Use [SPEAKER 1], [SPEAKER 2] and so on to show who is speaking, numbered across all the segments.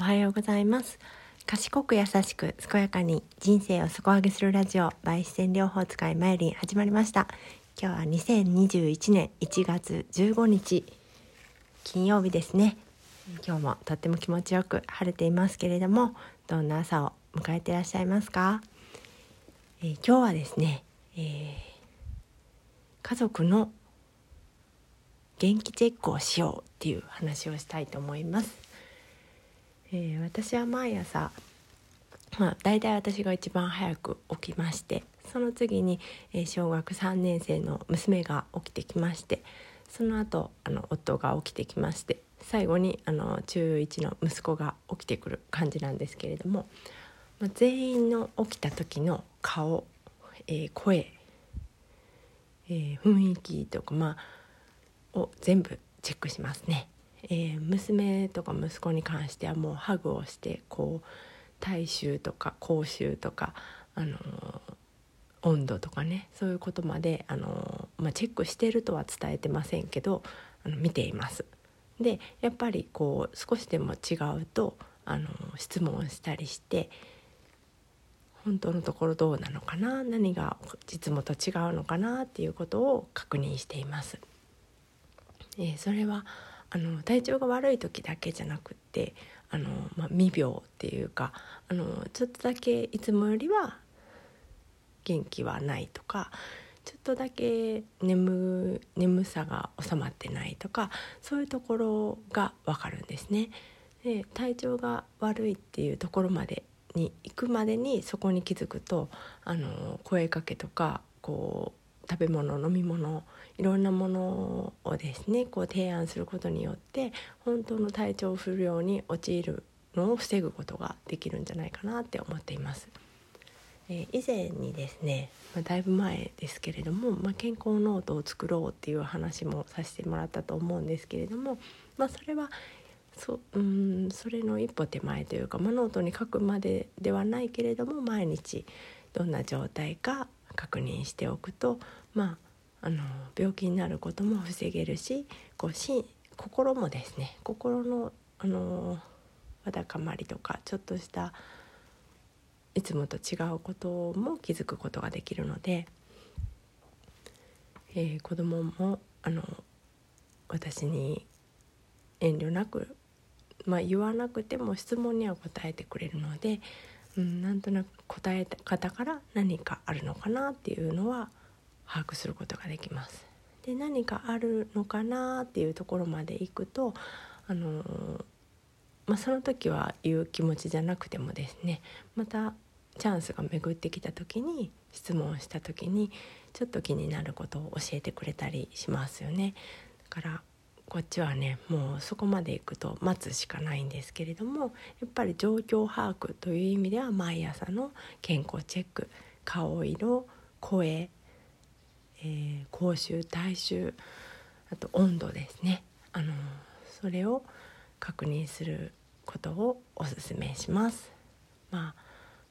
[SPEAKER 1] おはようございます。賢く優しく健やかに人生を底上げするラジオ焙煎療法使いマユリン始まりました。今日は2021年1月15日金曜日ですね。今日もとっても気持ちよく晴れていますけれどもどんな朝を迎えていらっしゃいますか、えー、今日はですね、えー、家族の元気チェックをしようっていう話をしたいと思います。えー、私は毎朝まあ大体私が一番早く起きましてその次に、えー、小学3年生の娘が起きてきましてその後あの夫が起きてきまして最後にあの中1の息子が起きてくる感じなんですけれども、まあ、全員の起きた時の顔、えー、声、えー、雰囲気とか、まあ、を全部チェックしますね。えー、娘とか息子に関してはもうハグをしてこう体臭とか口臭とか、あのー、温度とかねそういうことまで、あのー、まあ、チェックしてるとは伝えてませんけどあの見ています。でやっぱりこう少しでも違うと、あの質問したりして本当のところどうなのかな何が実務と違うのかなっていうことを確認しています。えそれはあの体調が悪い時だけじゃなくってあの、まあ、未病っていうかあのちょっとだけいつもよりは元気はないとかちょっとだけ眠眠さが収まってないとかそういうところが分かるんですね。で体調が悪いっていうところまでに行くまでにそこに気づくとあの声かけとかこう食べ物飲み物いろんなものをですねこう提案することによって本当の体調不良に陥るのを防ぐことができるんじゃないかなって思っています。えー、以前にですね、まあ、だいぶ前ですけれども、まあ、健康ノートを作ろうっていう話もさせてもらったと思うんですけれども、まあ、それはそうんそれの一歩手前というか、まあ、ノートに書くまでではないけれども毎日どんな状態か確認しておくとまああの病気になることも防げるしこうし心もですね心のあのわだかまりとかちょっとしたいつもと違うことも気づくことができるので、えー、子供もあの私に遠慮なく、まあ、言わなくても質問には答えてくれるので、うん、なんとなく答え方から何かあるのかなっていうのは把握することができます。で何かあるのかなっていうところまで行くとあのまあ、その時は言う気持ちじゃなくてもですねまたチャンスが巡ってきた時に質問した時にちょっと気になることを教えてくれたりしますよね。だからこっちはねもうそこまで行くと待つしかないんですけれどもやっぱり状況把握という意味では毎朝の健康チェック顔色声えー、口臭体臭あと温度ですねあのそれを確認することをおすすめします。まあ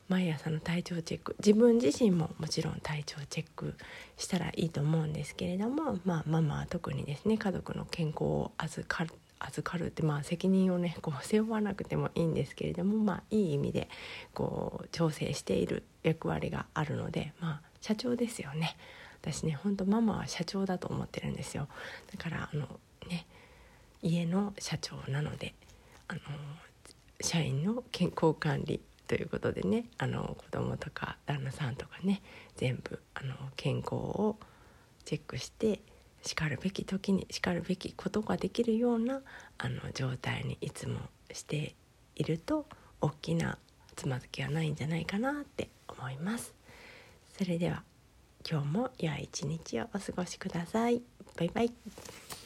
[SPEAKER 1] 毎朝の体調チェック自分自身ももちろん体調チェックしたらいいと思うんですけれども、まあ、ママは特にですね家族の健康を預かる預かるってまあ責任をねこう背負わなくてもいいんですけれどもまあいい意味でこう調整している役割があるのでまあ社長ですよね。私ねほんとママは社長だと思ってるんですよだからあのね家の社長なのであの社員の健康管理ということでねあの子供とか旦那さんとかね全部あの健康をチェックしてしかるべき時にしかるべきことができるようなあの状態にいつもしていると大きなつまずきはないんじゃないかなって思います。それでは今日も良い一日をお過ごしください。バイバイ。